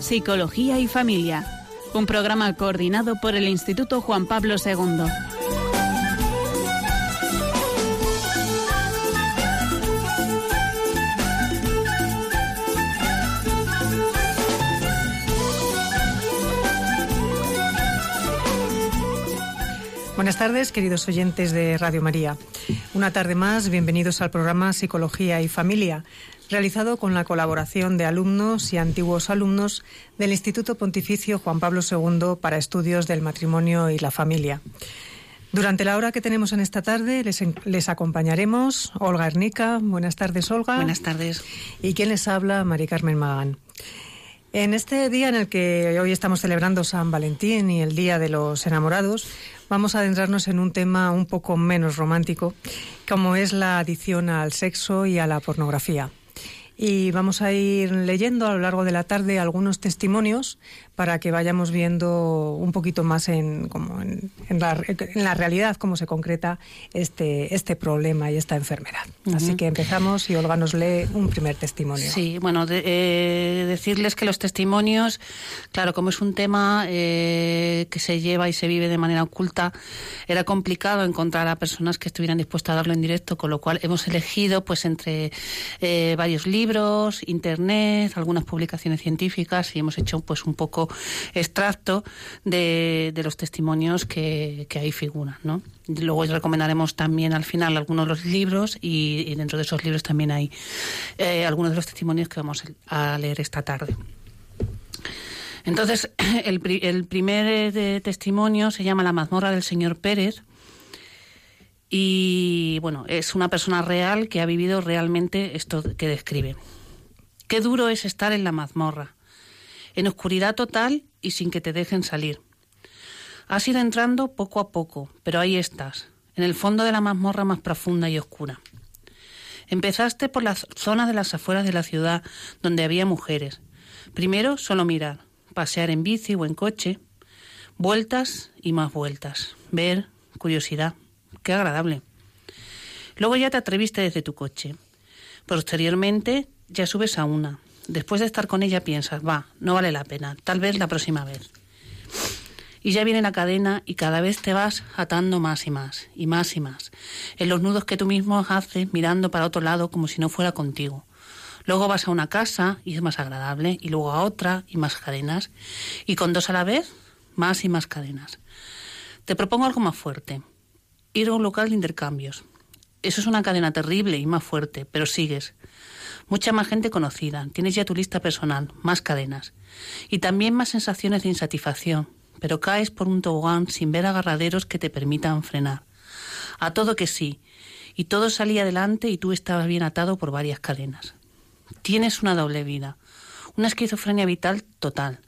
Psicología y Familia, un programa coordinado por el Instituto Juan Pablo II. Buenas tardes, queridos oyentes de Radio María. Una tarde más, bienvenidos al programa Psicología y Familia, realizado con la colaboración de alumnos y antiguos alumnos del Instituto Pontificio Juan Pablo II para Estudios del Matrimonio y la Familia. Durante la hora que tenemos en esta tarde les, les, acompañaremos Olga Ernica. Buenas tardes, Olga. Buenas tardes. Y quien les habla, Mari Carmen Magán. En este día en el que hoy estamos celebrando San Valentín y el Día de los Enamorados, vamos a adentrarnos en un tema un poco menos romántico, como es la adicción al sexo y a la pornografía. Y vamos a ir leyendo a lo largo de la tarde algunos testimonios para que vayamos viendo un poquito más en, como en, la, en la, realidad cómo se concreta este, este problema y esta enfermedad. Así que empezamos y Olga nos lee un primer testimonio. Sí, bueno, de, eh, decirles que los testimonios, claro, como es un tema eh, que se lleva y se vive de manera oculta, era complicado encontrar a personas que estuvieran dispuestas a darlo en directo, con lo cual hemos elegido pues entre eh, varios libros, internet, algunas publicaciones científicas y hemos hecho pues un poco extracto de, los testimonios que, ahí figuran. ¿no? Luego recomendaremos también al final algunos de los libros y, dentro de esos libros también hay eh, algunos de los testimonios que vamos a leer esta tarde. Entonces, el, el primer eh, testimonio se llama La mazmorra del señor Pérez. Y bueno, es una persona real que ha vivido realmente esto que describe. Qué duro es estar en la mazmorra en oscuridad total y sin que te dejen salir. Has ido entrando poco a poco, pero ahí estás, en el fondo de la mazmorra más profunda y oscura. Empezaste por las zonas de las afueras de la ciudad donde había mujeres. Primero solo mirar, pasear en bici o en coche, vueltas y más vueltas, ver, curiosidad. Qué agradable. Luego ya te atreviste desde tu coche. Posteriormente ya subes a una, después de estar con ella piensas, va, no vale la pena, tal vez la próxima vez. Y ya viene la cadena y cada vez te vas atando más y más, y más y más, en los nudos que tú mismo haces mirando para otro lado como si no fuera contigo. Luego vas a una casa y es más agradable, y luego a otra y más cadenas, y con dos a la vez, más y más cadenas. Te propongo algo más fuerte, ir a un local de intercambios. Eso es una cadena terrible y más fuerte, pero sigues mucha más gente conocida, tienes ya tu lista personal, más cadenas. Y también más sensaciones de insatisfacción, pero caes por un tobogán sin ver agarraderos que te permitan frenar. A todo que sí, y todo salía adelante y tú estabas bien atado por varias cadenas. Tienes una doble vida, una esquizofrenia vital total.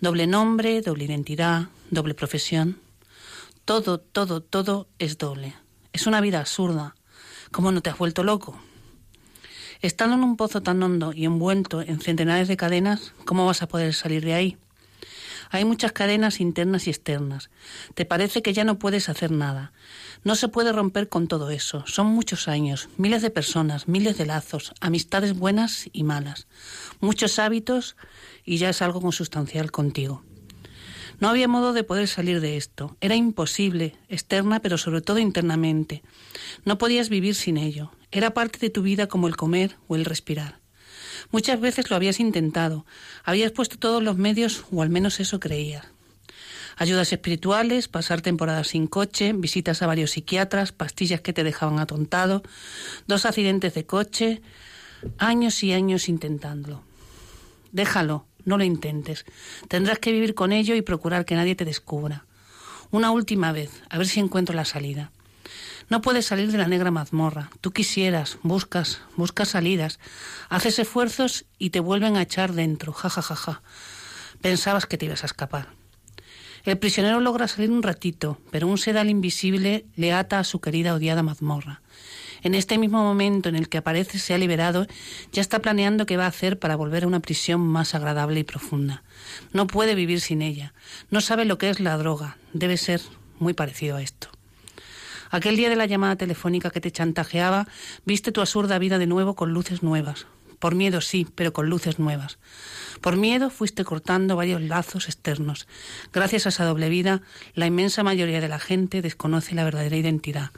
Doble nombre, doble identidad, doble profesión. Todo, todo, todo es doble. Es una vida absurda. ¿Cómo no te has vuelto loco? Estando en un pozo tan hondo y envuelto en centenares de cadenas, ¿cómo vas a poder salir de ahí? Hay muchas cadenas internas y externas. Te parece que ya no puedes hacer nada. No se puede romper con todo eso. Son muchos años, miles de personas, miles de lazos, amistades buenas y malas, muchos hábitos y ya es algo consustancial contigo. No había modo de poder salir de esto. Era imposible, externa, pero sobre todo internamente. No podías vivir sin ello. Era parte de tu vida como el comer o el respirar. Muchas veces lo habías intentado. Habías puesto todos los medios, o al menos eso creías. Ayudas espirituales, pasar temporadas sin coche, visitas a varios psiquiatras, pastillas que te dejaban atontado, dos accidentes de coche, años y años intentándolo. Déjalo, no lo intentes. Tendrás que vivir con ello y procurar que nadie te descubra. Una última vez, a ver si encuentro la salida. No puedes salir de la negra mazmorra. Tú quisieras, buscas, buscas salidas, haces esfuerzos y te vuelven a echar dentro. Ja, ja, ja, ja. Pensabas que te ibas a escapar. El prisionero logra salir un ratito, pero un sedal invisible le ata a su querida odiada mazmorra. En este mismo momento en el que aparece se ha liberado, ya está planeando qué va a hacer para volver a una prisión más agradable y profunda. No puede vivir sin ella. No sabe lo que es la droga. Debe ser muy parecido a esto. Aquel día de la llamada telefónica que te chantajeaba, viste tu absurda vida de nuevo con luces nuevas. Por miedo sí, pero con luces nuevas. Por miedo fuiste cortando varios lazos externos. Gracias a esa doble vida, la inmensa mayoría de la gente desconoce la verdadera identidad,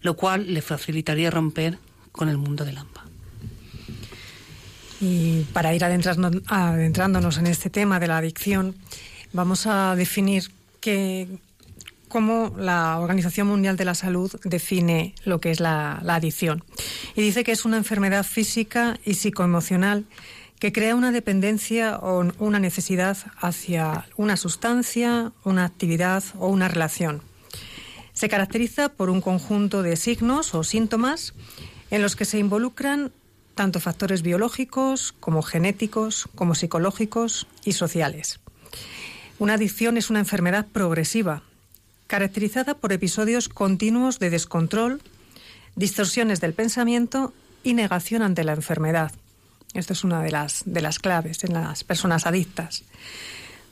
lo cual le facilitaría romper con el mundo del AMPA. Y para ir adentrándonos en este tema de la adicción, vamos a definir que, cómo la Organización Mundial de la Salud define lo que es la, la adicción. Y dice que es una enfermedad física y psicoemocional que crea una dependencia o una necesidad hacia una sustancia, una actividad o una relación. Se caracteriza por un conjunto de signos o síntomas en los que se involucran tanto factores biológicos como genéticos, como psicológicos y sociales. Una adicción es una enfermedad progresiva, caracterizada por episodios continuos de descontrol, distorsiones del pensamiento y negación ante la enfermedad. Esto es una de las, de las claves en las personas adictas.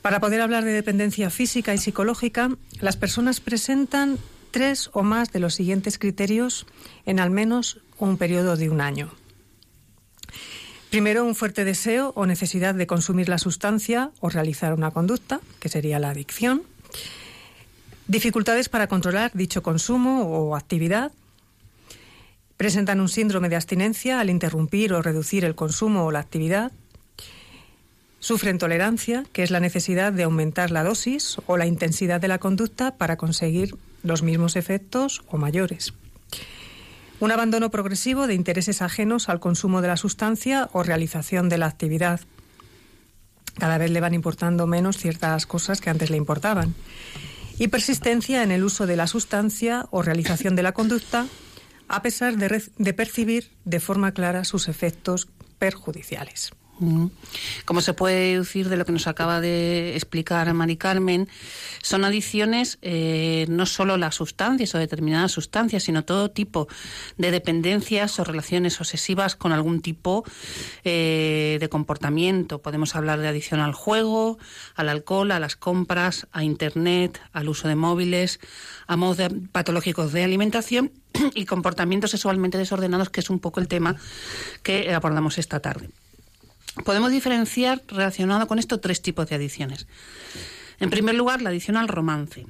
Para poder hablar de dependencia física y psicológica, las personas presentan tres o más de los siguientes criterios en al menos un periodo de un año. Primero, un fuerte deseo o necesidad de consumir la sustancia o realizar una conducta, que sería la adicción. Dificultades para controlar dicho consumo o actividad, Presentan un síndrome de abstinencia al interrumpir o reducir el consumo o la actividad. Sufren tolerancia, que es la necesidad de aumentar la dosis o la intensidad de la conducta para conseguir los mismos efectos o mayores. Un abandono progresivo de intereses ajenos al consumo de la sustancia o realización de la actividad. Cada vez le van importando menos ciertas cosas que antes le importaban. Y persistencia en el uso de la sustancia o realización de la conducta a pesar de, percibir de forma clara sus efectos perjudiciales. Como se puede deducir de lo que nos acaba de explicar Mari Carmen, son adicciones eh, no solo las sustancias o determinadas sustancias, sino todo tipo de dependencias o relaciones obsesivas con algún tipo eh, de comportamiento. Podemos hablar de adicción al juego, al alcohol, a las compras, a Internet, al uso de móviles, a modos patológicos de alimentación y comportamientos sexualmente desordenados, que es un poco el tema que abordamos esta tarde. Podemos diferenciar relacionado con esto tres tipos de adicciones. En primer lugar, la adicción al romance,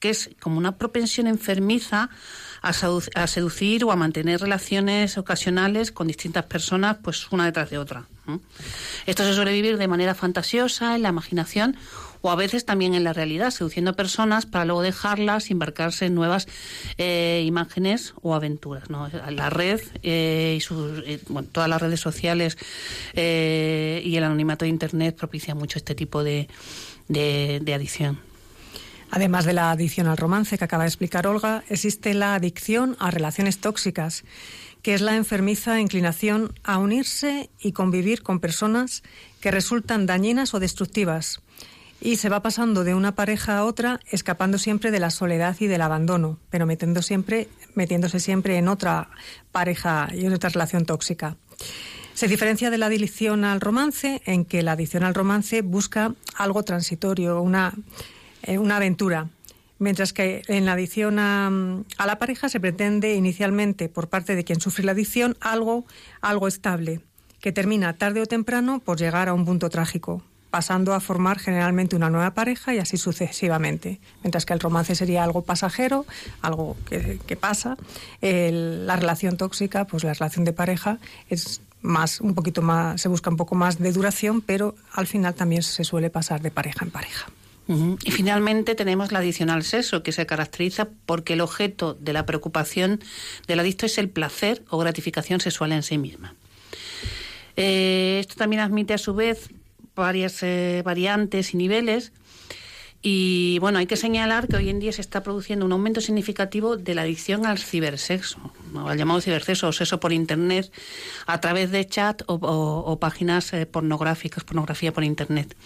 que es como una propensión enfermiza a, seducir o a mantener relaciones ocasionales con distintas personas, pues una detrás de otra. Esto se suele vivir de manera fantasiosa, en la imaginación o a veces también en la realidad, seduciendo personas para luego dejarlas embarcarse en nuevas eh, imágenes o aventuras. La red eh, y sus, eh, todas las redes sociales y el anonimato de Internet propicia mucho este tipo de, de adicción. Además de la adicción al romance que acaba de explicar Olga, existe la adicción a relaciones tóxicas, que es la enfermiza inclinación a unirse y convivir con personas que resultan dañinas o destructivas, y se va pasando de una pareja a otra, escapando siempre de la soledad y del abandono, pero metiendo siempre, metiéndose siempre en otra pareja y en otra relación tóxica. Se diferencia de la adicción al romance en que la adicción al romance busca algo transitorio, una, eh, una aventura, mientras que en la adicción a, a, la pareja se pretende inicialmente por parte de quien sufre la adicción algo, algo estable, que termina tarde o temprano por llegar a un punto trágico, pasando a formar generalmente una nueva pareja y así sucesivamente. Mientras que el romance sería algo pasajero, algo que, pasa. la relación tóxica, pues la relación de pareja es más, un poquito más, se busca un poco más de duración, pero al final también se suele pasar de pareja en pareja. Y finalmente tenemos la adicional sexo, que se caracteriza porque el objeto de la preocupación del adicto es el placer o gratificación sexual en sí misma. Eh, esto también admite a su vez varias eh, variantes y niveles. Y bueno, hay que señalar que hoy en día se está produciendo un aumento significativo de la adicción al cibersexo, al llamado cibersexo o sexo por Internet, a través de chat o, páginas eh, pornográficas, pornografía por Internet.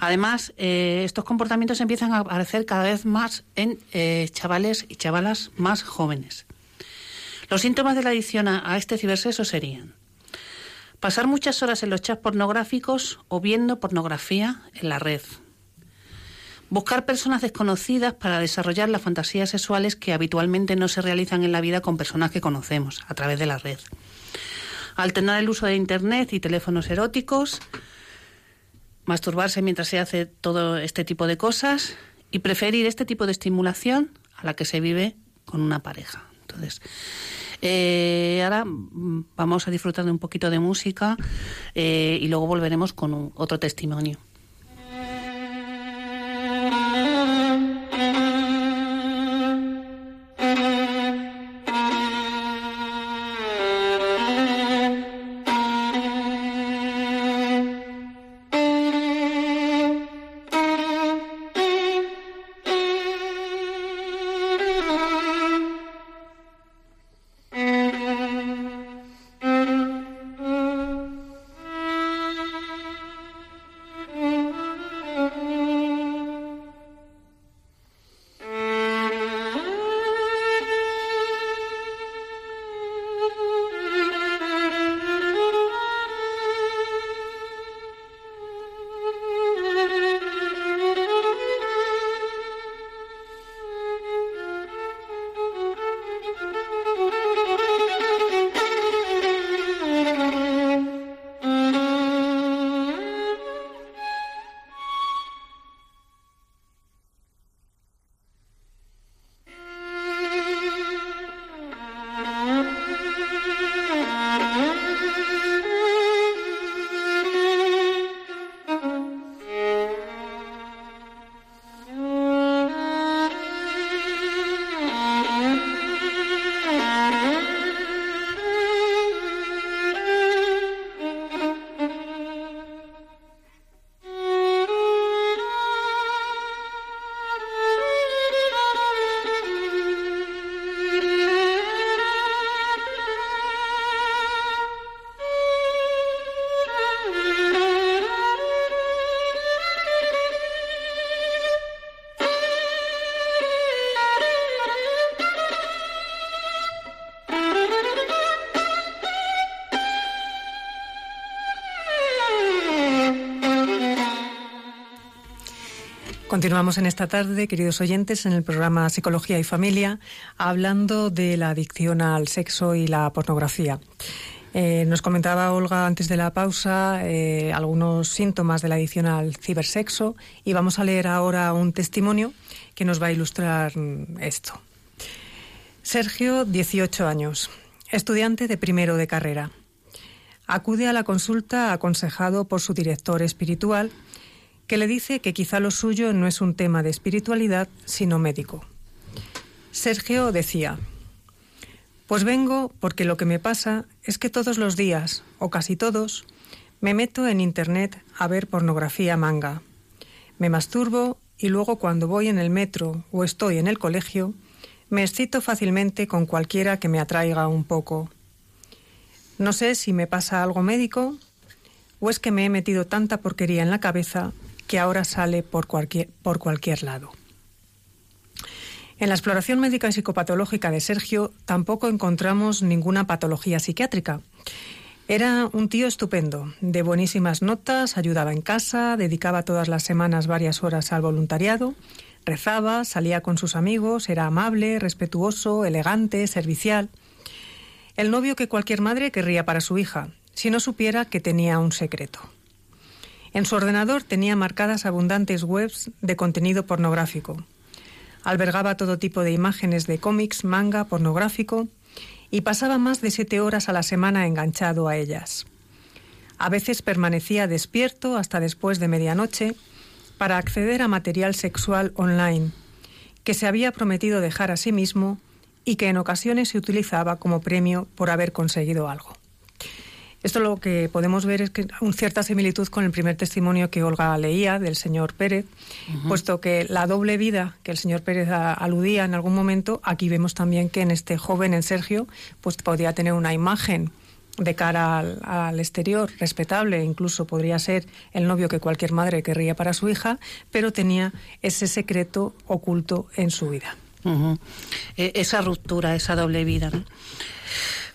Además, eh, estos comportamientos empiezan a aparecer cada vez más en chavales y chavalas más jóvenes. Los síntomas de la adicción a este cibersexo serían Pasar muchas horas en los chats pornográficos o viendo pornografía en la red. Buscar personas desconocidas para desarrollar las fantasías sexuales que habitualmente no se realizan en la vida con personas que conocemos a través de la red. Alternar el uso de Internet y teléfonos eróticos, masturbarse mientras se hace todo este tipo de cosas y preferir este tipo de estimulación a la que se vive con una pareja. Entonces, eh, ahora mm, vamos a disfrutar de un poquito de música eh, y luego volveremos con otro testimonio. Continuamos en esta tarde, queridos oyentes, en el programa Psicología y Familia, hablando de la adicción al sexo y la pornografía. Eh, nos comentaba Olga antes de la pausa eh, algunos síntomas de la adicción al cibersexo y vamos a leer ahora un testimonio que nos va a ilustrar mm, esto. Sergio, 18 años, estudiante de primero de carrera. Acude a la consulta aconsejado por su director espiritual que le dice que quizá lo suyo no es un tema de espiritualidad, sino médico. Sergio decía, pues vengo porque lo que me pasa es que todos los días, o casi todos, me meto en Internet a ver pornografía manga. Me masturbo y luego cuando voy en el metro o estoy en el colegio, me excito fácilmente con cualquiera que me atraiga un poco. No sé si me pasa algo médico o es que me he metido tanta porquería en la cabeza que ahora sale por cualquier, por cualquier lado. En la exploración médica y psicopatológica de Sergio tampoco encontramos ninguna patología psiquiátrica. Era un tío estupendo, de buenísimas notas, ayudaba en casa, dedicaba todas las semanas varias horas al voluntariado, rezaba, salía con sus amigos, era amable, respetuoso, elegante, servicial. El novio que cualquier madre querría para su hija, si no supiera que tenía un secreto. En su ordenador tenía marcadas abundantes webs de contenido pornográfico. Albergaba todo tipo de imágenes de cómics, manga, pornográfico y pasaba más de siete horas a la semana enganchado a ellas. A veces permanecía despierto hasta después de medianoche para acceder a material sexual online que se había prometido dejar a sí mismo y que en ocasiones se utilizaba como premio por haber conseguido algo. Esto lo que podemos ver es que una cierta similitud con el primer testimonio que Olga leía del señor Pérez, puesto que la doble vida que el señor Pérez aludía en algún momento, aquí vemos también que en este joven, en Sergio, pues podría tener una imagen de cara al, exterior respetable, incluso podría ser el novio que cualquier madre querría para su hija, pero tenía ese secreto oculto en su vida. E, esa ruptura, esa doble vida. ¿no?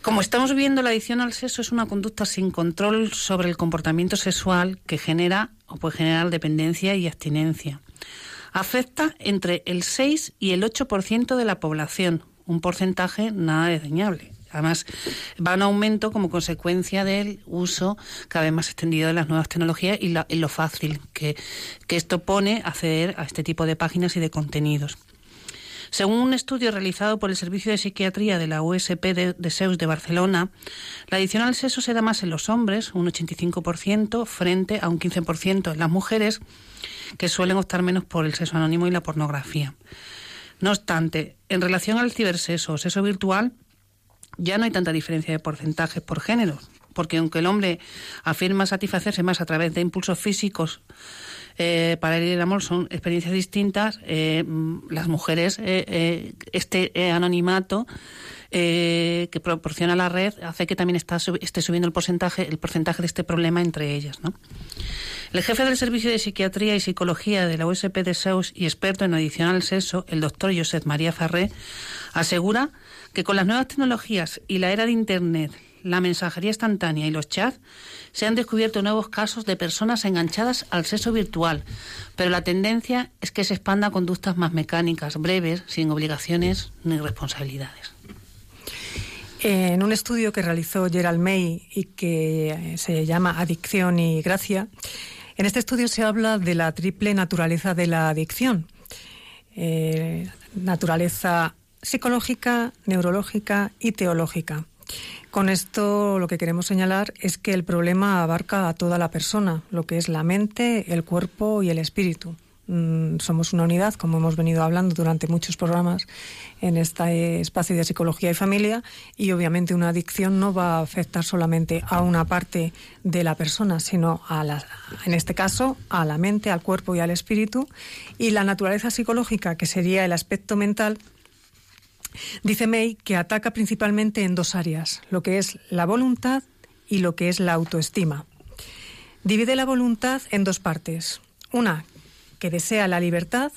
Como estamos viendo, la adicción al sexo es una conducta sin control sobre el comportamiento sexual que genera o puede generar dependencia y abstinencia. Afecta entre el 6 y el 8% de la población, un porcentaje nada desdeñable. Además, va en aumento como consecuencia del uso cada vez más extendido de las nuevas tecnologías y, lo fácil que, que esto pone acceder a este tipo de páginas y de contenidos. Según un estudio realizado por el Servicio de Psiquiatría de la USP de, SEUS de Barcelona, la adicción al sexo se da más en los hombres, un 85%, frente a un 15% en las mujeres, que suelen optar menos por el sexo anónimo y la pornografía. No obstante, en relación al cibersexo o sexo virtual, ya no hay tanta diferencia de porcentajes por género, porque aunque el hombre afirma satisfacerse más a través de impulsos físicos eh, para el amor son experiencias distintas, eh, las mujeres, eh, este anonimato que proporciona la red hace que también está, esté subiendo el porcentaje, el porcentaje de este problema entre ellas. ¿no? El jefe del Servicio de Psiquiatría y Psicología de la USP de Seus y experto en adicional sexo, el doctor Josep María Farré, asegura que con las nuevas tecnologías y la era de Internet, la mensajería instantánea y los chats, se han descubierto nuevos casos de personas enganchadas al sexo virtual, pero la tendencia es que se expanda a conductas más mecánicas, breves, sin obligaciones ni responsabilidades. En un estudio que realizó Gerald May y que se llama Adicción y Gracia, en este estudio se habla de la triple naturaleza de la adicción. Eh, naturaleza psicológica, neurológica y teológica. Con esto lo que queremos señalar es que el problema abarca a toda la persona, lo que es la mente, el cuerpo y el espíritu. Mm, somos una unidad, como hemos venido hablando durante muchos programas en este espacio de psicología y familia, y obviamente una adicción no va a afectar solamente a una parte de la persona, sino a la, en este caso a la mente, al cuerpo y al espíritu, y la naturaleza psicológica, que sería el aspecto mental, Dice May que ataca principalmente en dos áreas, lo que es la voluntad y lo que es la autoestima. Divide la voluntad en dos partes. Una que desea la libertad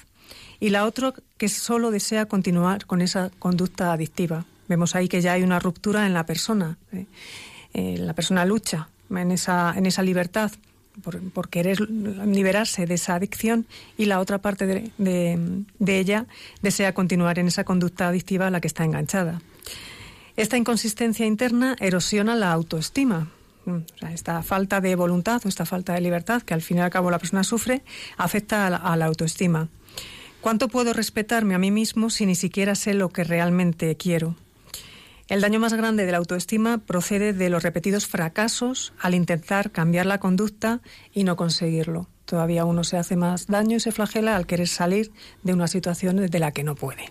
y la otra que solo desea continuar con esa conducta adictiva. Vemos ahí que ya hay una ruptura en la persona. ¿eh? Eh, la persona lucha en esa, en esa libertad por, querer liberarse de esa adicción y la otra parte de, ella desea continuar en esa conducta adictiva a la que está enganchada. Esta inconsistencia interna erosiona la autoestima. esta falta de voluntad o esta falta de libertad que al fin y al cabo la persona sufre afecta a la autoestima. ¿Cuánto puedo respetarme a mí mismo si ni siquiera sé lo que realmente quiero? El daño más grande de la autoestima procede de los repetidos fracasos al intentar cambiar la conducta y no conseguirlo. Todavía uno se hace más daño y se flagela al querer salir de una situación de la que no puede.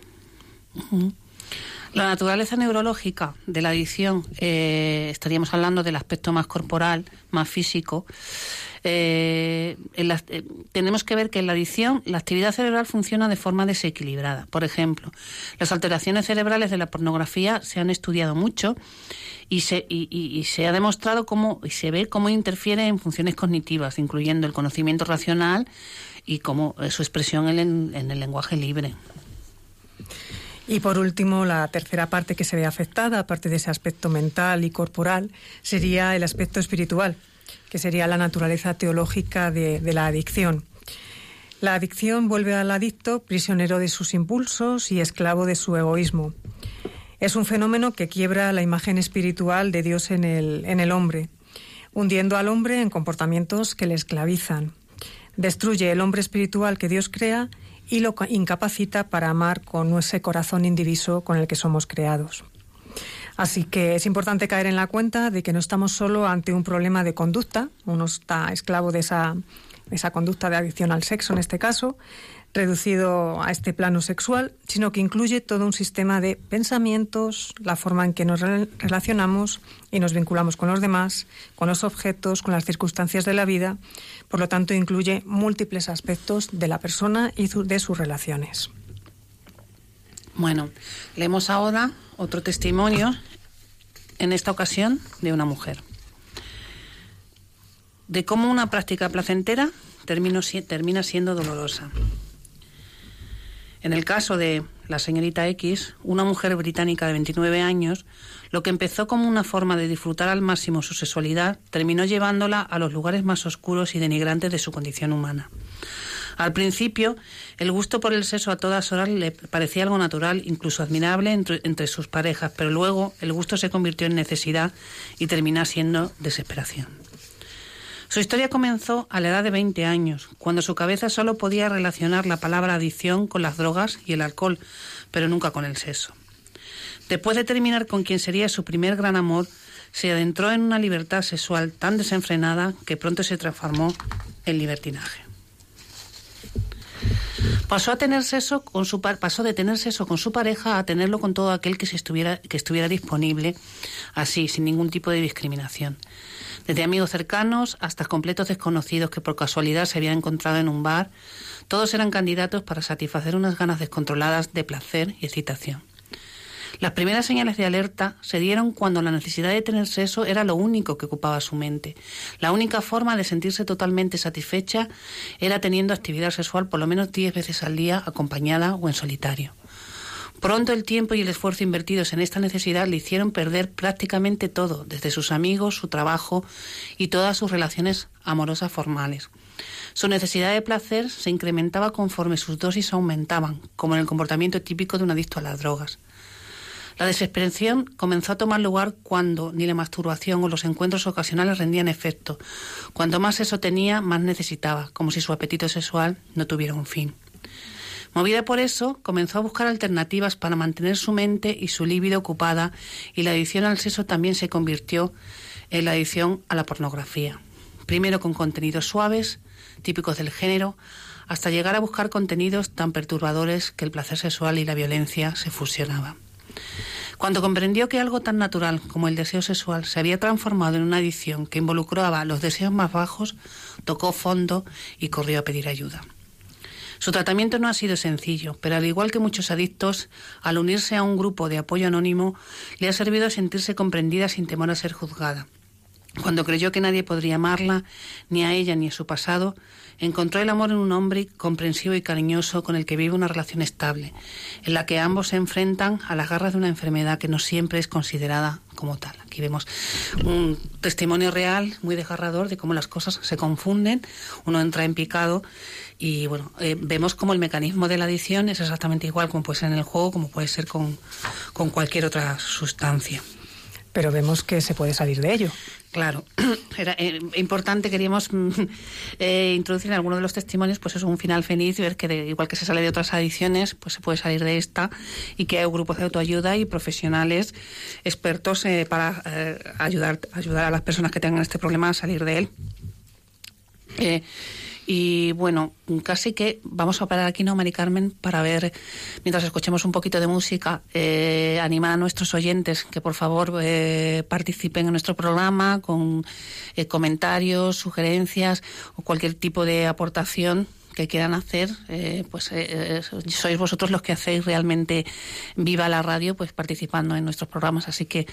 La naturaleza neurológica de la adicción, eh, estaríamos hablando del aspecto más corporal, más físico, eh, eh, tenemos que ver que en la adicción la actividad cerebral funciona de forma desequilibrada. Por ejemplo, las alteraciones cerebrales de la pornografía se han estudiado mucho y se, y, se ha demostrado cómo y se ve cómo interfiere en funciones cognitivas, incluyendo el conocimiento racional y cómo su expresión en, en el lenguaje libre. Y por último, la tercera parte que se ve afectada, aparte de ese aspecto mental y corporal, sería el aspecto espiritual que sería la naturaleza teológica de, la adicción. La adicción vuelve al adicto prisionero de sus impulsos y esclavo de su egoísmo. Es un fenómeno que quiebra la imagen espiritual de Dios en el, hombre, hundiendo al hombre en comportamientos que le esclavizan. Destruye el hombre espiritual que Dios crea y lo incapacita para amar con ese corazón indiviso con el que somos creados. Así que es importante caer en la cuenta de que no estamos solo ante un problema de conducta, uno está esclavo de esa, esa conducta de adicción al sexo en este caso, reducido a este plano sexual, sino que incluye todo un sistema de pensamientos, la forma en que nos relacionamos y nos vinculamos con los demás, con los objetos, con las circunstancias de la vida. Por lo tanto, incluye múltiples aspectos de la persona y de sus relaciones. Bueno, leemos ahora otro testimonio, en esta ocasión de una mujer, de cómo una práctica placentera termina siendo dolorosa. En el caso de la señorita X, una mujer británica de 29 años, lo que empezó como una forma de disfrutar al máximo su sexualidad terminó llevándola a los lugares más oscuros y denigrantes de su condición humana Al principio, el gusto por el sexo a todas horas le parecía algo natural, incluso admirable entre, sus parejas, pero luego el gusto se convirtió en necesidad y termina siendo desesperación. Su historia comenzó a la edad de 20 años, cuando su cabeza solo podía relacionar la palabra adicción con las drogas y el alcohol, pero nunca con el sexo. Después de terminar con quien sería su primer gran amor, se adentró en una libertad sexual tan desenfrenada que pronto se transformó en libertinaje. Pasó a tener sexo con su pasó de tener sexo con su pareja a tenerlo con todo aquel que se estuviera que estuviera disponible, así sin ningún tipo de discriminación. Desde amigos cercanos hasta completos desconocidos que por casualidad se habían encontrado en un bar, todos eran candidatos para satisfacer unas ganas descontroladas de placer y excitación. Las primeras señales de alerta se dieron cuando la necesidad de tener sexo era lo único que ocupaba su mente. La única forma de sentirse totalmente satisfecha era teniendo actividad sexual por lo menos 10 veces al día, acompañada o en solitario. Pronto el tiempo y el esfuerzo invertidos en esta necesidad le hicieron perder prácticamente todo, desde sus amigos, su trabajo y todas sus relaciones amorosas formales. Su necesidad de placer se incrementaba conforme sus dosis aumentaban, como en el comportamiento típico de un adicto a las drogas. La desesperación comenzó a tomar lugar cuando ni la masturbación o los encuentros ocasionales rendían efecto. Cuanto más eso tenía, más necesitaba, como si su apetito sexual no tuviera un fin. Movida por eso, comenzó a buscar alternativas para mantener su mente y su líbido ocupada y la adicción al sexo también se convirtió en la adicción a la pornografía. Primero con contenidos suaves, típicos del género, hasta llegar a buscar contenidos tan perturbadores que el placer sexual y la violencia se fusionaban. Cuando comprendió que algo tan natural como el deseo sexual se había transformado en una adicción que involucraba los deseos más bajos, tocó fondo y corrió a pedir ayuda. Su tratamiento no ha sido sencillo, pero al igual que muchos adictos, al unirse a un grupo de apoyo anónimo, le ha servido a sentirse comprendida sin temor a ser juzgada. Cuando creyó que nadie podría amarla, ni a ella ni a su pasado, encontró el amor en un hombre comprensivo y cariñoso con el que vive una relación estable, en la que ambos se enfrentan a las garras de una enfermedad que no siempre es considerada como tal. Aquí vemos un testimonio real, muy desgarrador, de cómo las cosas se confunden, uno entra en picado y bueno, eh, vemos como el mecanismo de la adicción es exactamente igual como puede ser en el juego, como puede ser con, con cualquier otra sustancia. Pero vemos que se puede salir de ello. Claro, era eh, importante, queríamos mm, eh, introducir en alguno de los testimonios, pues es un final feliz, ver que igual que se sale de otras adicciones, pues se puede salir de esta y que hay grupos de autoayuda y profesionales expertos eh, para ayudar, ayudar a las personas que tengan este problema a salir de él. Y bueno, casi que vamos a parar aquí, ¿no, Mari Carmen? Para ver, mientras escuchemos un poquito de música, eh, animar a nuestros oyentes que por favor eh, participen en nuestro programa con eh, comentarios, sugerencias o cualquier tipo de aportación que quieran hacer, pues sois vosotros los que hacéis realmente viva la radio, pues participando en nuestros programas. Así que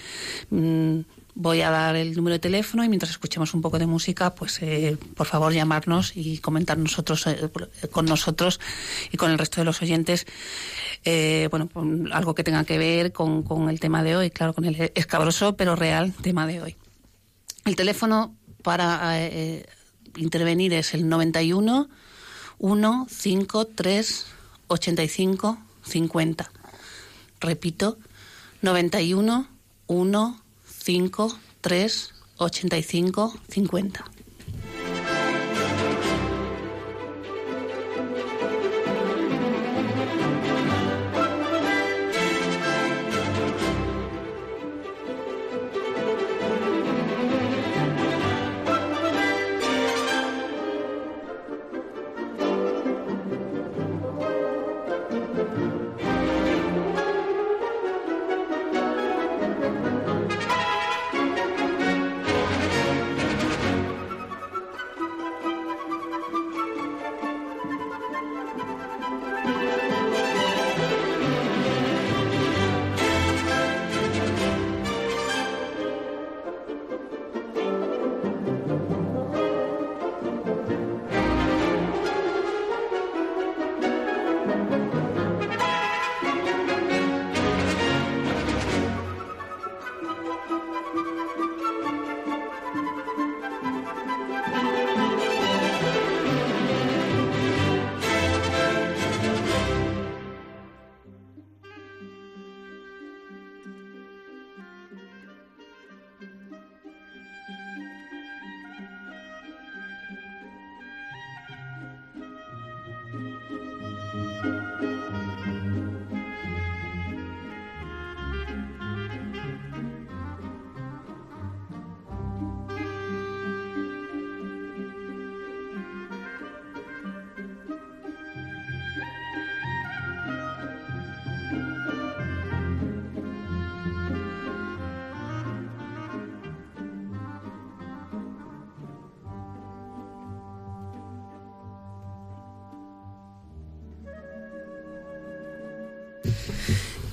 mm, Voy a dar el número de teléfono y mientras escuchemos un poco de música, pues eh, por favor llamarnos y comentar nosotros eh, con nosotros y con el resto de los oyentes, eh, bueno, algo que tenga que ver con, con, el tema de hoy, claro, con el escabroso pero real tema de hoy. El teléfono para intervenir es el 91 153 85 50. Repito, 91 1 5, 3, 85, 50.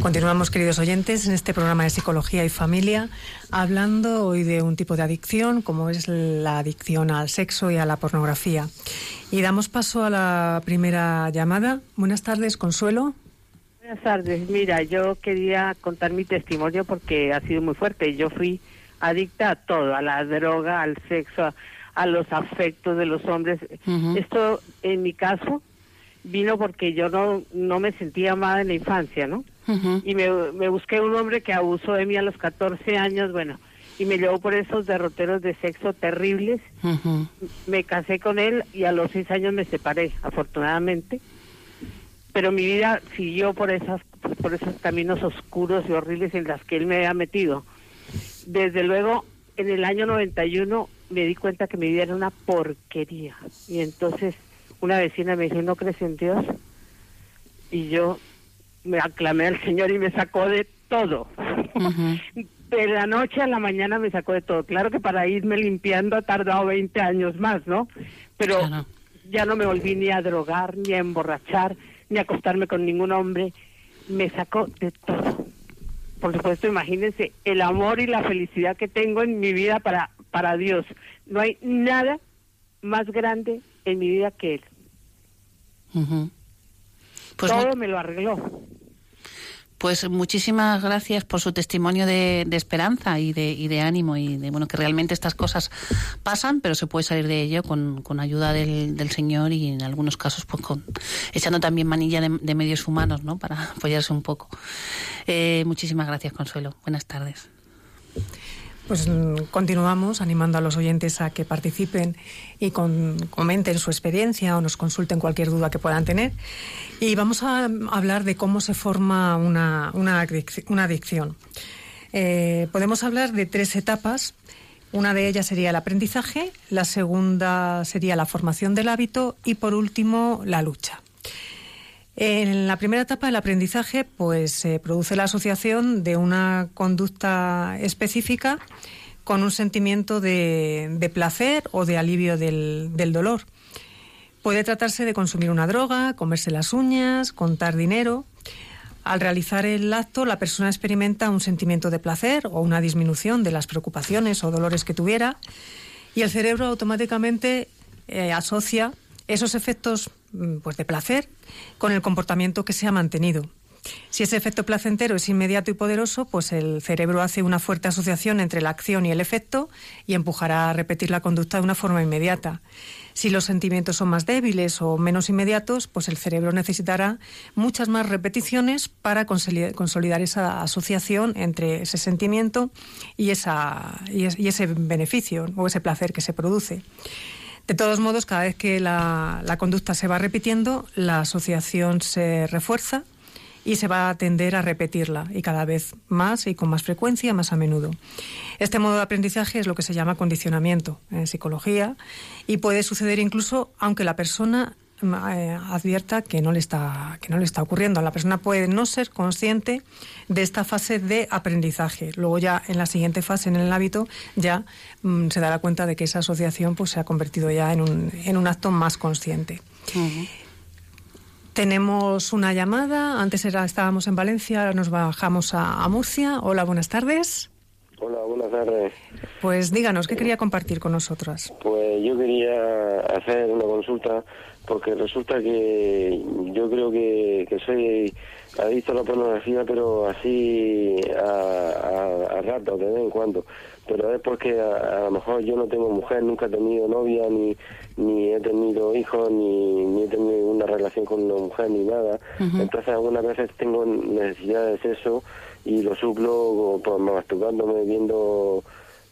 Continuamos, queridos oyentes, en este programa de Psicología y Familia, hablando hoy de un tipo de adicción, como es la adicción al sexo y a la pornografía. Y damos paso a la primera llamada. Buenas tardes, Consuelo. Buenas tardes. Mira, yo quería contar mi testimonio porque ha sido muy fuerte. Yo fui adicta a todo, a la droga, al sexo, a, los afectos de los hombres. Esto, en mi caso, vino porque yo no, no me sentía amada en la infancia, ¿no? Y me, me, busqué un hombre que abusó de mí a los 14 años, bueno, y me llevó por esos derroteros de sexo terribles. Me casé con él y a los 6 años me separé, afortunadamente. Pero mi vida siguió por esas por esos caminos oscuros y horribles en las que él me había metido. Desde luego, en el año 91 me di cuenta que mi vida era una porquería. Y entonces una vecina me dijo, ¿no crees en Dios? Y yo me aclamé al Señor y me sacó de todo. De la noche a la mañana me sacó de todo. Claro que para irme limpiando ha tardado 20 años más, ¿no? Pero ya no me volví ni a drogar, ni a emborrachar, ni a acostarme con ningún hombre. Me sacó de todo. Por supuesto, imagínense el amor y la felicidad que tengo en mi vida para, para Dios. No hay nada más grande en mi vida que Él. Pues todo me lo arregló. Pues muchísimas gracias por su testimonio de, esperanza y de, y de, ánimo y de bueno que realmente estas cosas pasan, pero se puede salir de ello con, con ayuda del, del, Señor y en algunos casos pues con echando también manilla de, medios humanos, ¿no? Para apoyarse un poco. Eh, muchísimas gracias, Consuelo. Buenas tardes. Pues mm, continuamos animando a los oyentes a que participen y comenten su experiencia o nos consulten cualquier duda que puedan tener. Y vamos a hablar de cómo se forma una, una, adicción. Eh, podemos hablar de tres etapas. Una de ellas sería el aprendizaje, la segunda sería la formación del hábito y por último la lucha. En la primera etapa del aprendizaje, pues se produce la asociación de una conducta específica con un sentimiento de, placer o de alivio del, dolor. Puede tratarse de consumir una droga, comerse las uñas, contar dinero. Al realizar el acto, la persona experimenta un sentimiento de placer o una disminución de las preocupaciones o dolores que tuviera y el cerebro automáticamente eh, asocia esos efectos mm, pues, de placer con el comportamiento que se ha mantenido. Si ese efecto placentero es inmediato y poderoso, pues el cerebro hace una fuerte asociación entre la acción y el efecto y empujará a repetir la conducta de una forma inmediata. Si los sentimientos son más débiles o menos inmediatos, pues el cerebro necesitará muchas más repeticiones para consolidar esa asociación entre ese sentimiento y, y ese beneficio o ese placer que se produce. De todos modos, cada vez que la, conducta se va repitiendo, la asociación se refuerza y se va a tender a repetirla y cada vez más y con más frecuencia, más a menudo. Este modo de aprendizaje es lo que se llama condicionamiento en psicología y puede suceder incluso aunque la persona advierta que no le está que no le está ocurriendo. La persona puede no ser consciente de esta fase de aprendizaje. Luego ya en la siguiente fase, en el hábito, ya mm, se dará cuenta de que esa asociación pues se ha convertido ya en un, en un acto más consciente. Tenemos una llamada. Antes era, estábamos en Valencia, ahora nos bajamos a, a Murcia. Hola, buenas tardes. Hola, buenas tardes. Pues díganos, ¿qué quería compartir con nosotras? Pues yo quería hacer una consulta porque resulta que yo creo que, que soy adicto a la pornografía, pero así a, a, rato, de vez en cuando. Pero es porque a, lo mejor yo no tengo mujer, nunca he tenido novia, ni, ni he tenido hijos, ni, ni he tenido una relación con una mujer, ni nada. Entonces algunas veces tengo necesidad de sexo y lo suplo pues, masturbándome, viendo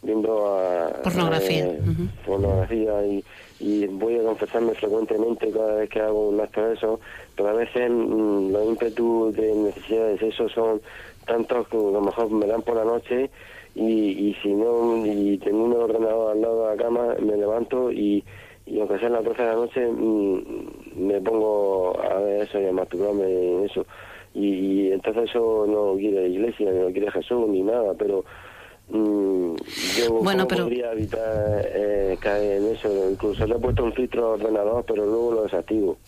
viendo a, pornografía, eh, pornografía y, y voy a confesarme frecuentemente cada vez que hago un acto de eso, pero a veces mm, los ímpetus de necesidades de eso son tantos que a lo mejor me dan por la noche y, y si no, y tengo un ordenador al lado de la cama, me levanto y, y aunque sean las 12 de la noche, mm, me pongo a ver eso y a masturbarme en eso. Y, y entonces eso no quiere la iglesia, ni lo quiere Jesús, ni nada, pero Mm, yo bueno, pero... podría evitar eh, caer en eso. Incluso le he puesto un filtro al ordenador, pero luego lo desactivo.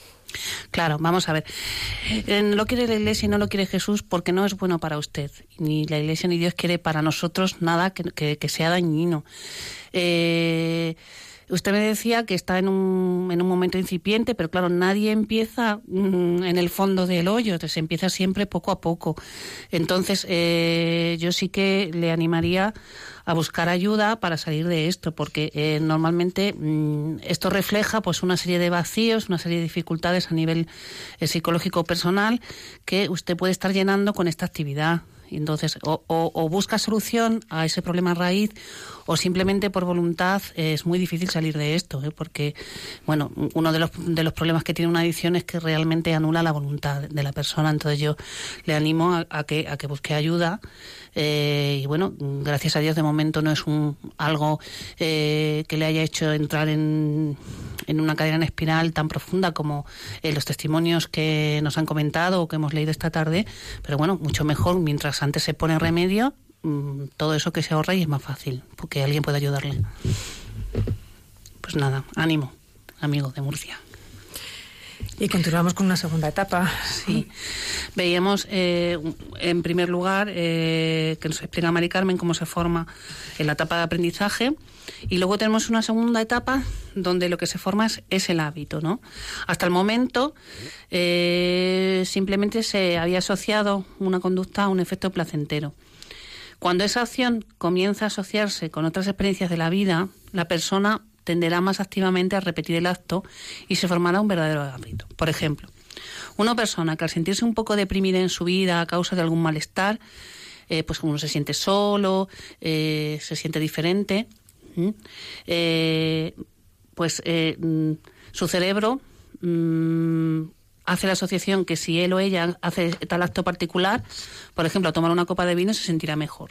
Claro, vamos a ver. Eh, no lo quiere la Iglesia y no lo quiere Jesús porque no es bueno para usted. Ni la Iglesia ni Dios quiere para nosotros nada que, que, que sea dañino. Eh, Usted me decía que está en un, en un momento incipiente, pero claro, nadie empieza mm, en el fondo del hoyo, se empieza siempre poco a poco. Entonces, eh, yo sí que le animaría a buscar ayuda para salir de esto, porque eh, normalmente mm, esto refleja pues una serie de vacíos, una serie de dificultades a nivel eh, psicológico personal que usted puede estar llenando con esta actividad. Entonces, o, o, o, busca solución a ese problema raíz o simplemente por voluntad es muy difícil salir de esto, ¿eh? porque, bueno, uno de los, de los problemas que tiene una adicción es que realmente anula la voluntad de la persona. Entonces yo le animo a, a que, a que busque ayuda. Eh, y bueno, gracias a Dios de momento no es un algo eh, que le haya hecho entrar en, en una cadena en espiral tan profunda como eh, los testimonios que nos han comentado o que hemos leído esta tarde, pero bueno, mucho mejor mientras antes se pone remedio mm, todo eso que se ahorra y es más fácil, porque alguien puede ayudarle. Pues nada, ánimo, amigo de Murcia. Y continuamos con una segunda etapa. Sí. Veíamos, eh, en primer lugar, eh, que nos explica Mari Carmen cómo se forma en la etapa de aprendizaje. Y luego tenemos una segunda etapa donde lo que se forma es, es el hábito, ¿no? Hasta el momento eh, simplemente se había asociado una conducta a un efecto placentero. Cuando esa acción comienza a asociarse con otras experiencias de la vida, la persona tenderá más activamente a repetir el acto y se formará un verdadero hábito. Por ejemplo, una persona que al sentirse un poco deprimida en su vida a causa de algún malestar, eh, pues uno se siente solo, eh, se siente diferente, eh, pues mm, su cerebro mmm, hace la asociación que si él o ella hace tal acto particular, por ejemplo, tomar una copa de vino, se sentirá mejor.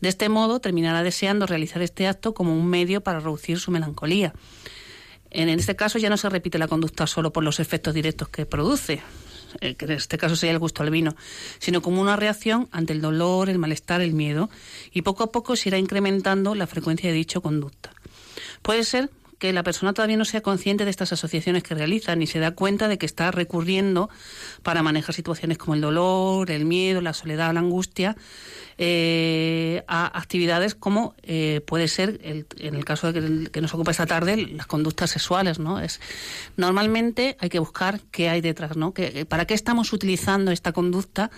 De este modo, terminará deseando realizar este acto como un medio para reducir su melancolía. En este caso ya no se repite la conducta solo por los efectos directos que produce, eh, que en este caso sería el gusto al vino, sino como una reacción ante el dolor, el malestar, el miedo, y poco a poco se irá incrementando la frecuencia de dicha conducta. Puede ser que la persona todavía no sea consciente de estas asociaciones que realiza ni se da cuenta de que está recurriendo para manejar situaciones como el dolor, el miedo, la soledad, la angustia, eh, a actividades como eh, puede ser, el, en el caso de que, nos ocupa esta tarde, las conductas sexuales, ¿no? Es, normalmente hay que buscar qué hay detrás, ¿no? Que, ¿Para qué estamos utilizando esta conducta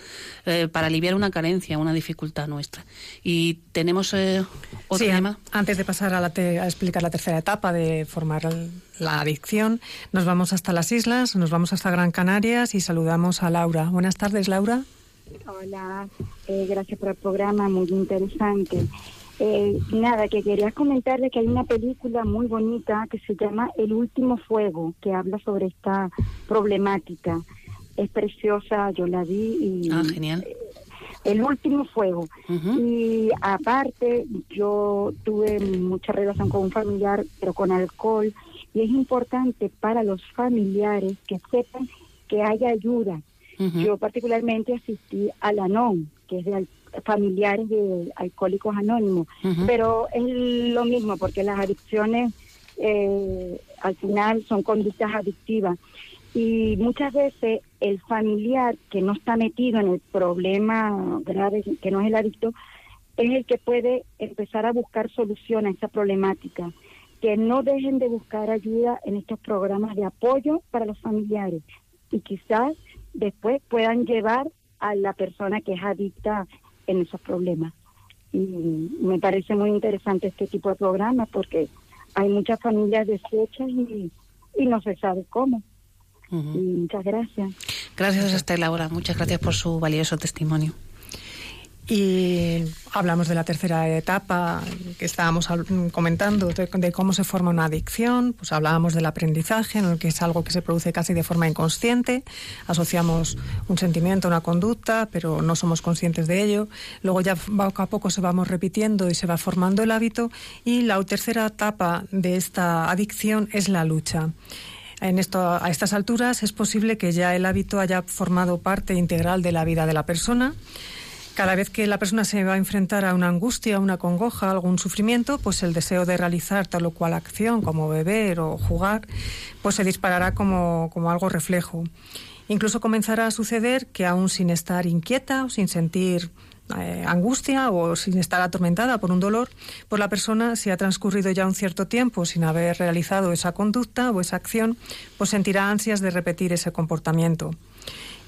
eh, para aliviar una carencia, una dificultad nuestra? Y tenemos otro sí, tema. Antes de pasar a, la te, a explicar la tercera etapa de formar la adicción, nos vamos hasta las islas, nos vamos hasta Gran Canarias y saludamos a Laura. Buenas tardes, Laura. Hola, eh, gracias por el programa, muy interesante. Eh, nada, que quería comentarle que hay una película muy bonita que se llama El último fuego, que habla sobre esta problemática. Es preciosa, yo la vi y... Ah, genial. El último fuego. Uh -huh. Y aparte, yo tuve mucha relación con un familiar, pero con alcohol, y es importante para los familiares que sepan que hay ayuda, Uh -huh. Yo particularmente asistí a la NON, que es de familiares de alcohólicos anónimos, uh -huh. pero es lo mismo porque las adicciones eh, al final son conductas adictivas y muchas veces el familiar que no está metido en el problema grave, que no es el adicto, es el que puede empezar a buscar solución a esa problemática. Que no dejen de buscar ayuda en estos programas de apoyo para los familiares y quizás después puedan llevar a la persona que es adicta en esos problemas. Y me parece muy interesante este tipo de programas porque hay muchas familias deshechas y, y no se sabe cómo. Uh -huh. y muchas gracias. Gracias a usted, Laura. Muchas gracias por su valioso testimonio. Y hablamos de la tercera etapa que estábamos comentando, de, cómo se forma una adicción. Pues hablábamos del aprendizaje, en el que es algo que se produce casi de forma inconsciente. Asociamos un sentimiento a una conducta, pero no somos conscientes de ello. Luego ya poco a poco se vamos repitiendo y se va formando el hábito. Y la tercera etapa de esta adicción es la lucha. En esto, a estas alturas es posible que ya el hábito haya formado parte integral de la vida de la persona cada vez que la persona se va a enfrentar a una angustia, una congoja, algún sufrimiento, pues el deseo de realizar tal o cual acción, como beber o jugar, pues se disparará como, como algo reflejo. Incluso comenzará a suceder que aún sin estar inquieta o sin sentir eh, angustia o sin estar atormentada por un dolor, pues la persona, si ha transcurrido ya un cierto tiempo sin haber realizado esa conducta o esa acción, pues sentirá ansias de repetir ese comportamiento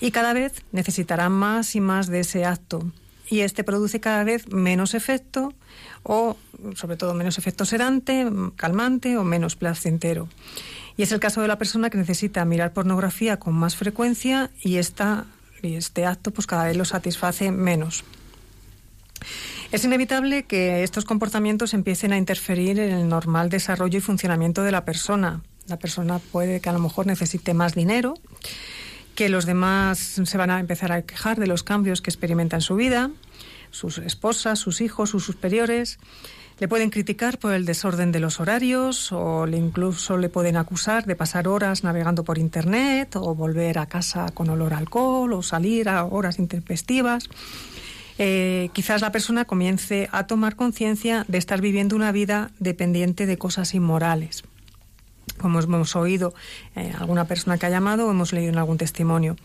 y cada vez necesitarán más y más de ese acto. Y este produce cada vez menos efecto o, sobre todo, menos efecto sedante, calmante o menos placentero. Y es el caso de la persona que necesita mirar pornografía con más frecuencia y, esta, y este acto pues cada vez lo satisface menos. Es inevitable que estos comportamientos empiecen a interferir en el normal desarrollo y funcionamiento de la persona. La persona puede que a lo mejor necesite más dinero, que los demás se van a empezar a quejar de los cambios que experimenta en su vida, sus esposas, sus hijos, sus superiores. Le pueden criticar por el desorden de los horarios o le incluso le pueden acusar de pasar horas navegando por Internet o volver a casa con olor a alcohol o salir a horas intempestivas. Eh, quizás la persona comience a tomar conciencia de estar viviendo una vida dependiente de cosas inmorales como hemos oído eh, alguna persona que ha llamado o hemos leído en algún testimonio.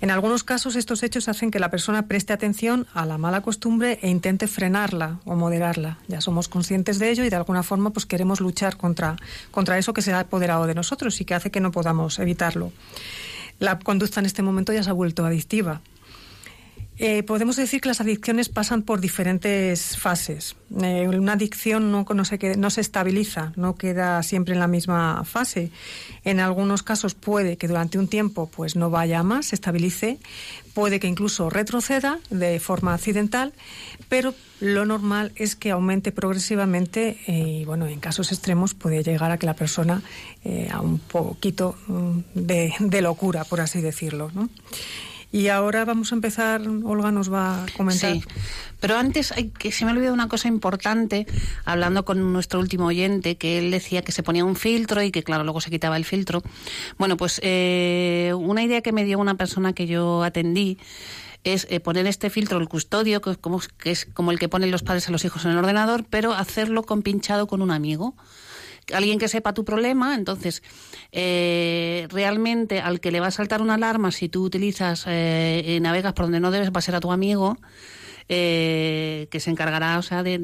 En algunos casos estos hechos hacen que la persona preste atención a la mala costumbre e intente frenarla o moderarla. Ya somos conscientes de ello y de alguna forma pues queremos luchar contra, contra eso que se ha apoderado de nosotros y que hace que no podamos evitarlo. La conducta en este momento ya se ha vuelto adictiva. Eh, podemos decir que las adicciones pasan por diferentes fases. Eh, una adicción no, se, no se estabiliza, no queda siempre en la misma fase. En algunos casos puede que durante un tiempo pues no vaya más, se estabilice, puede que incluso retroceda de forma accidental, pero lo normal es que aumente progresivamente eh, y bueno, en casos extremos puede llegar a que la persona a un poquito mm, de, locura, por así decirlo. Y ahora vamos a empezar, Olga nos va a comentar. Sí, pero antes hay que se me ha olvidado una cosa importante, hablando con nuestro último oyente, que él decía que se ponía un filtro y que claro, luego se quitaba el filtro. Bueno, pues eh, una idea que me dio una persona que yo atendí es eh, poner este filtro, el custodio, que como, que es como el que ponen los padres a los hijos en el ordenador, pero hacerlo compinchado con un amigo alguien que sepa tu problema, entonces eh, realmente al que le va a saltar una alarma si tú utilizas eh, navegas por donde no debes va a ser a tu amigo eh, que se encargará, o sea, de,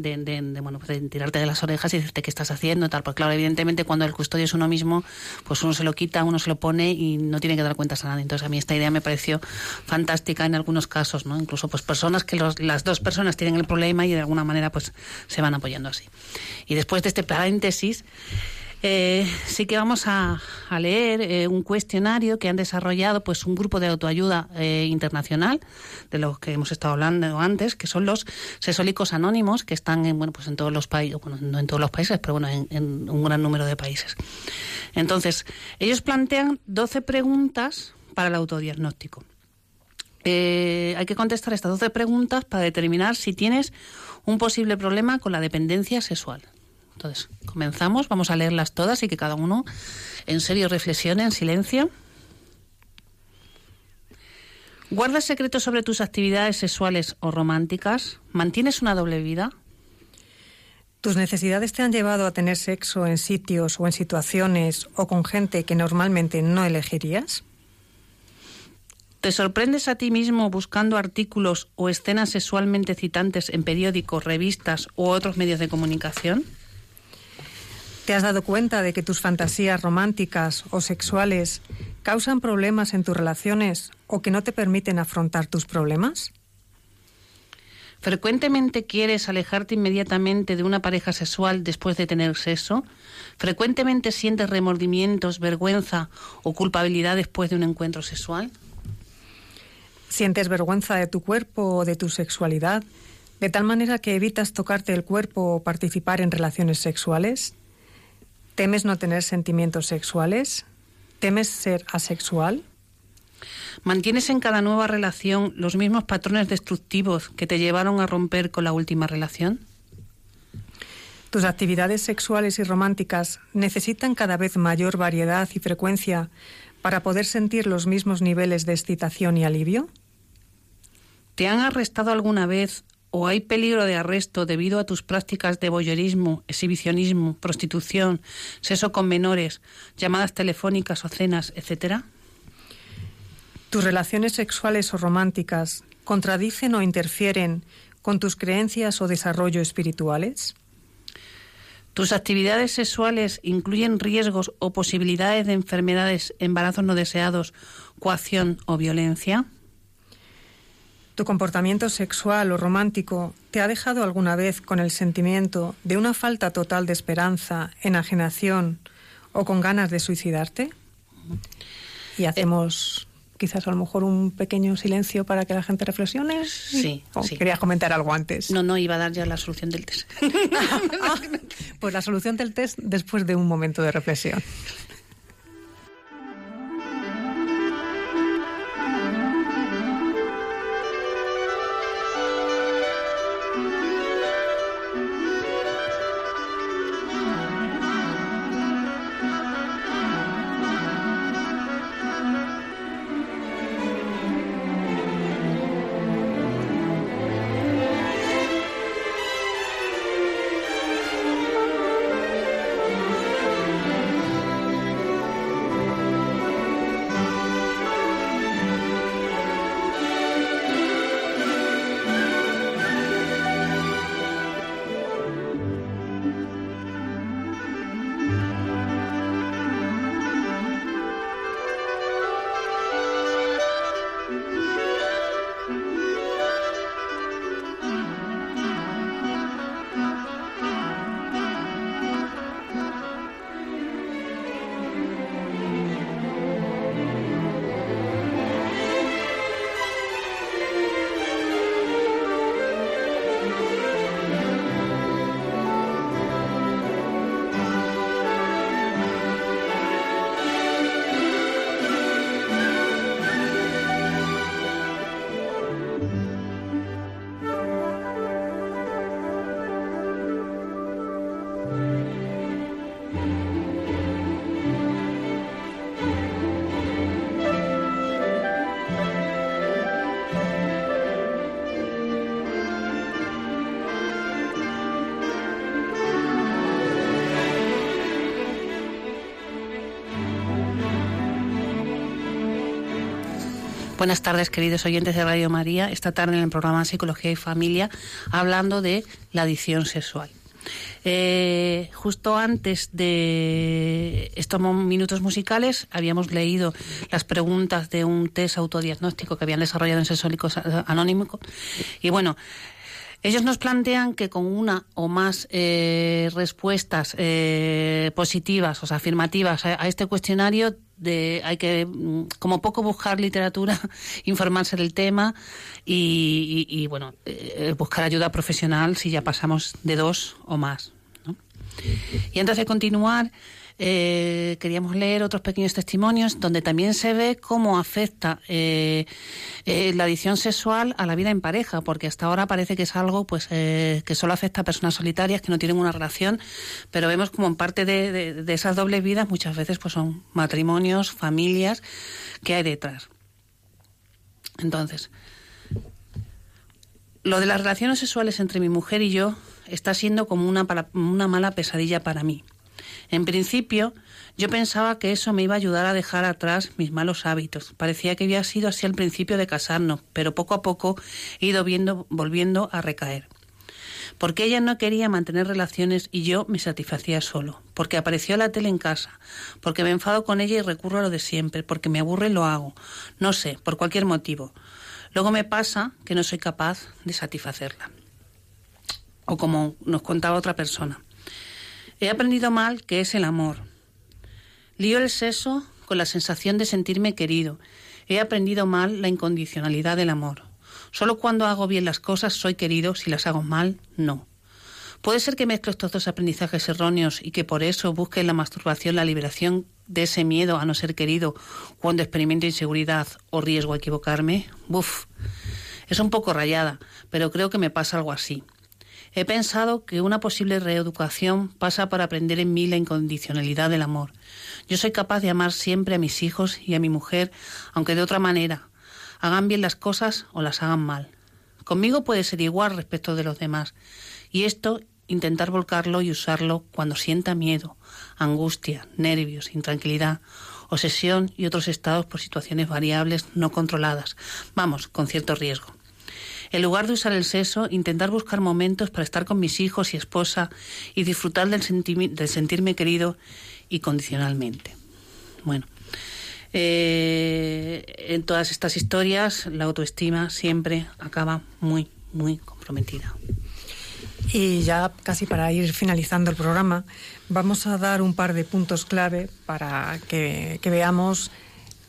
bueno, pues de tirarte de las orejas y decirte qué estás haciendo tal. Pues claro, evidentemente cuando el custodio es uno mismo, pues uno se lo quita, uno se lo pone y no tiene que dar cuentas a nadie. Entonces a mí esta idea me pareció fantástica en algunos casos, ¿no? Incluso pues personas que las dos personas tienen el problema y de alguna manera pues se van apoyando así. Y después de este paréntesis, eh, sí que vamos a, leer eh, un cuestionario que han desarrollado pues un grupo de autoayuda eh, internacional de los que hemos estado hablando antes, que son los sesólicos anónimos que están en bueno pues en todos los países, bueno no en todos los países, pero bueno en, un gran número de países. Entonces ellos plantean 12 preguntas para el autodiagnóstico. hay que contestar estas 12 preguntas para determinar si tienes un posible problema con la dependencia sexual. Entonces, comenzamos, vamos a leerlas todas y que cada uno en serio reflexione en silencio. ¿Guardas secretos sobre tus actividades sexuales o románticas? ¿Mantienes una doble vida? ¿Tus necesidades te han llevado a tener sexo en sitios o en situaciones o con gente que normalmente no elegirías? ¿Te sorprendes a ti mismo buscando artículos o escenas sexualmente citantes en periódicos, revistas u otros medios de comunicación? ¿Te has dado cuenta de que tus fantasías románticas o sexuales causan problemas en tus relaciones o que no te permiten afrontar tus problemas? ¿Frecuentemente quieres alejarte inmediatamente de una pareja sexual después de tener sexo? ¿Frecuentemente sientes remordimientos, vergüenza o culpabilidad después de un encuentro sexual? ¿Sientes vergüenza de tu cuerpo o de tu sexualidad? De tal manera que evitas tocarte el cuerpo o participar en relaciones sexuales. ¿Temes no tener sentimientos sexuales? ¿Temes ser asexual? ¿Mantienes en cada nueva relación los mismos patrones destructivos que te llevaron a romper con la última relación? ¿Tus actividades sexuales y románticas necesitan cada vez mayor variedad y frecuencia para poder sentir los mismos niveles de excitación y alivio? ¿Te han arrestado alguna vez o hay peligro de arresto debido a tus prácticas de voyeurismo, exhibicionismo, prostitución, sexo con menores, llamadas telefónicas o cenas, etcétera? ¿Tus relaciones sexuales o románticas contradicen o interfieren con tus creencias o desarrollo espirituales? ¿Tus actividades sexuales incluyen riesgos o posibilidades de enfermedades, embarazos no deseados, coacción o violencia? ¿Tu comportamiento sexual o romántico te ha dejado alguna vez con el sentimiento de una falta total de esperanza, enajenación o con ganas de suicidarte? Y hacemos quizás a lo mejor un pequeño silencio para que la gente reflexione. Sí, ¿O sí. querías comentar algo antes? No, no, iba a dar ya la solución del test. Ah, pues la solución del test después de un momento de reflexión. Buenas tardes, queridos oyentes de Radio María. Esta tarde en el programa Psicología y Familia, hablando de la adicción sexual. Eh, justo antes de estos minutos musicales habíamos leído las preguntas de un test autodiagnóstico que habían desarrollado en Sexuálicos Anónimos y bueno, ellos nos plantean que con una o más eh, respuestas eh, positivas, o sea, afirmativas a, este cuestionario, de, hay que, mm, como poco, buscar literatura, informarse del tema y, bueno, eh, buscar ayuda profesional si ya pasamos de dos o más. Y antes de continuar, eh, queríamos leer otros pequeños testimonios donde también se ve cómo afecta eh, eh, la adicción sexual a la vida en pareja, porque hasta ahora parece que es algo pues eh, que solo afecta a personas solitarias que no tienen una relación, pero vemos como en parte de, de, esas dobles vidas muchas veces pues son matrimonios, familias que hay detrás. Entonces, lo de las relaciones sexuales entre mi mujer y yo está siendo como una, una mala pesadilla para mí. En principio, yo pensaba que eso me iba a ayudar a dejar atrás mis malos hábitos. Parecía que había sido así al principio de casarnos, pero poco a poco he ido viendo, volviendo a recaer. Porque ella no quería mantener relaciones y yo me satisfacía solo. Porque apareció la tele en casa. Porque me enfado con ella y recurro a lo de siempre. Porque me aburre y lo hago. No sé, por cualquier motivo. Luego me pasa que no soy capaz de satisfacerla. O como nos contaba otra persona. He aprendido mal que es el amor. Lío el sexo con la sensación de sentirme querido. He aprendido mal la incondicionalidad del amor. Solo cuando hago bien las cosas soy querido, si las hago mal, no. Puede ser que mezclo estos dos aprendizajes erróneos y que por eso busque en la masturbación la liberación de ese miedo a no ser querido cuando experimento inseguridad o riesgo a equivocarme. Buf, es un poco rayada, pero creo que me pasa algo así. He pensado que una posible reeducación pasa por aprender en mí la incondicionalidad del amor. Yo soy capaz de amar siempre a mis hijos y a mi mujer, aunque de otra manera, hagan bien las cosas o las hagan mal. Conmigo puede ser igual respecto de los demás. Y esto intentar volcarlo y usarlo cuando sienta miedo, angustia, nervios, intranquilidad, obsesión y otros estados por situaciones variables no controladas, vamos, con cierto riesgo. En lugar de usar el sexo, intentar buscar momentos para estar con mis hijos y esposa y disfrutar del, del sentirme querido y condicionalmente. Bueno, eh, en todas estas historias la autoestima siempre acaba muy, muy comprometida. Y ya casi para ir finalizando el programa, vamos a dar un par de puntos clave para que, veamos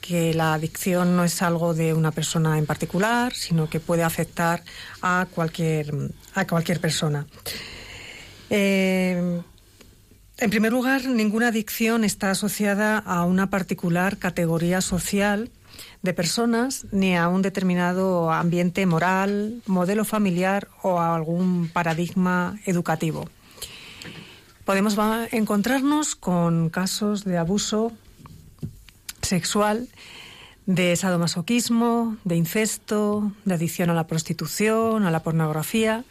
que la adicción no es algo de una persona en particular, sino que puede afectar a cualquier, a cualquier persona. Eh, en primer lugar, ninguna adicción está asociada a una particular categoría social de personas ni a un determinado ambiente moral, modelo familiar o a algún paradigma educativo. Podemos encontrarnos con casos de abuso sexual, de sadomasoquismo, de incesto, de adicción a la prostitución, a la pornografía,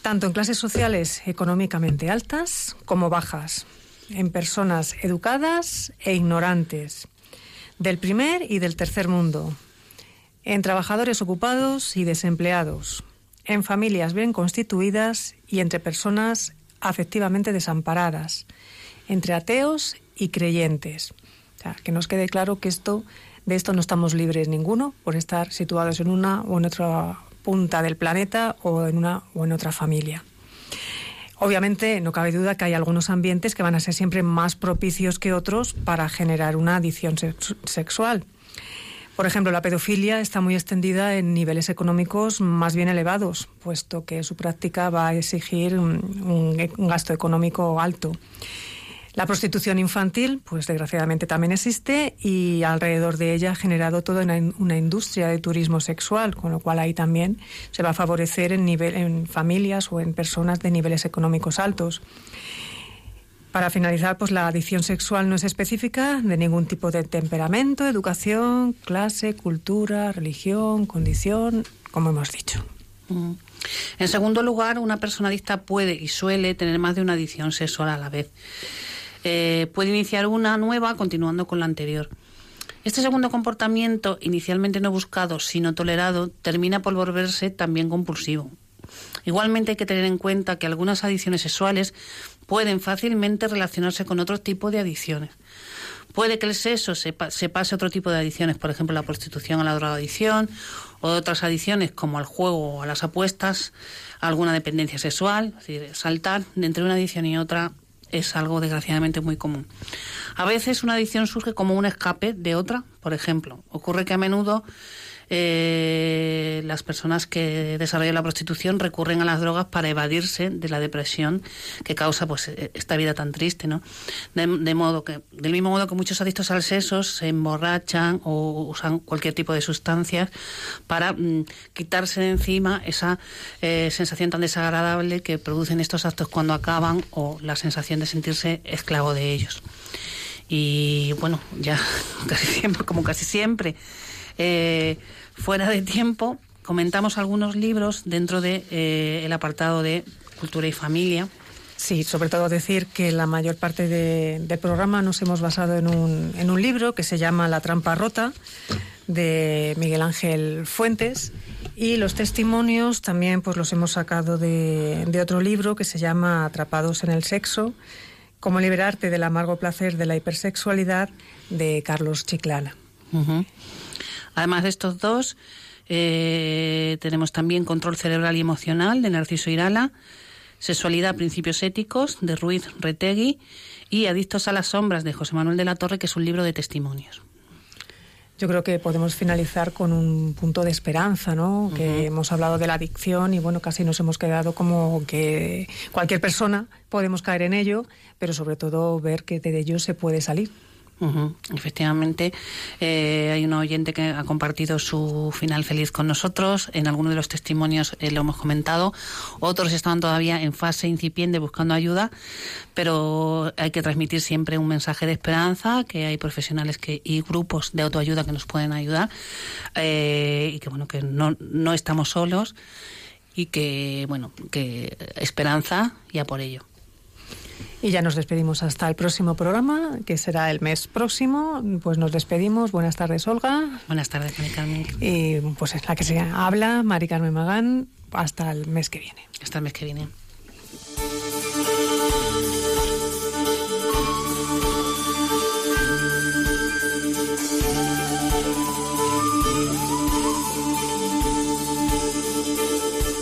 tanto en clases sociales económicamente altas como bajas, en personas educadas e ignorantes, del primer y del tercer mundo, en trabajadores ocupados y desempleados, en familias bien constituidas y entre personas afectivamente desamparadas, entre ateos y creyentes. Que nos quede claro que esto, de esto no estamos libres ninguno por estar situados en una o en otra punta del planeta o en una o en otra familia. Obviamente, no cabe duda que hay algunos ambientes que van a ser siempre más propicios que otros para generar una adicción sexual. Por ejemplo, la pedofilia está muy extendida en niveles económicos más bien elevados, puesto que su práctica va a exigir un, un gasto económico alto. La prostitución infantil, pues desgraciadamente también existe y alrededor de ella ha generado toda una, industria de turismo sexual, con lo cual ahí también se va a favorecer en, nivel, en familias o en personas de niveles económicos altos. Para finalizar, pues la adicción sexual no es específica de ningún tipo de temperamento, educación, clase, cultura, religión, condición, como hemos dicho. Mm. En segundo lugar, una persona adicta puede y suele tener más de una adicción sexual a la vez. Eh, puede iniciar una nueva continuando con la anterior. Este segundo comportamiento, inicialmente no buscado, sino tolerado, termina por volverse también compulsivo. Igualmente hay que tener en cuenta que algunas adicciones sexuales pueden fácilmente relacionarse con otro tipo de adicciones. Puede que el sexo se, pase a otro tipo de adicciones, por ejemplo la prostitución a la drogadicción, o otras adicciones como al juego o a las apuestas, alguna dependencia sexual, es decir, saltar entre una adicción y otra es algo desgraciadamente muy común. A veces una adicción surge como un escape de otra, por ejemplo. Ocurre que a menudo eh, las personas que desarrollan la prostitución recurren a las drogas para evadirse de la depresión que causa pues e-, esta vida tan triste, ¿no? De, modo que, del mismo modo que muchos adictos al sexo se emborrachan o usan cualquier tipo de sustancias para mm, quitarse de encima esa eh, sensación tan desagradable que producen estos actos cuando acaban o la sensación de sentirse esclavo de ellos. Y bueno, ya casi siempre, como casi siempre, eh, fuera de tiempo, comentamos algunos libros dentro del de, eh, el apartado de cultura y familia. Sí, sobre todo decir que la mayor parte del programa nos hemos basado en un, en un libro que se llama La trampa rota de Miguel Ángel Fuentes y los testimonios también pues los hemos sacado de, de otro libro que se llama Atrapados en el sexo, cómo liberarte del amargo placer de la hipersexualidad de Carlos Chiclana. Además de estos dos, eh, tenemos también Control Cerebral y Emocional de Narciso Irala, Sexualidad, Principios Éticos de Ruiz Retegui y Adictos a las Sombras de José Manuel de la Torre, que es un libro de testimonios. yo creo que podemos finalizar con un punto de esperanza, ¿no? Que hemos hablado de la adicción y bueno, casi nos hemos quedado como que cualquier persona podemos caer en ello, pero sobre todo ver que de ello se puede salir. Efectivamente, eh, hay un oyente que ha compartido su final feliz con nosotros. En algunos de los testimonios eh, lo hemos comentado. Otros están todavía en fase incipiente buscando ayuda, pero hay que transmitir siempre un mensaje de esperanza, que hay profesionales que, y grupos de autoayuda que nos pueden ayudar eh, y que bueno que no, no estamos solos y que bueno que esperanza y a por ello. Y ya nos despedimos hasta el próximo programa, que será el mes próximo. Pues nos despedimos. Buenas tardes, Olga. Buenas tardes, Mari Carmen. Y pues es la que se habla, Mari Carmen Magán. Hasta el mes que viene. Hasta el mes que viene.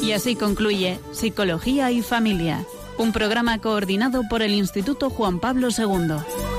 Y así concluye Psicología y Familia un programa coordinado por el Instituto Juan Pablo II.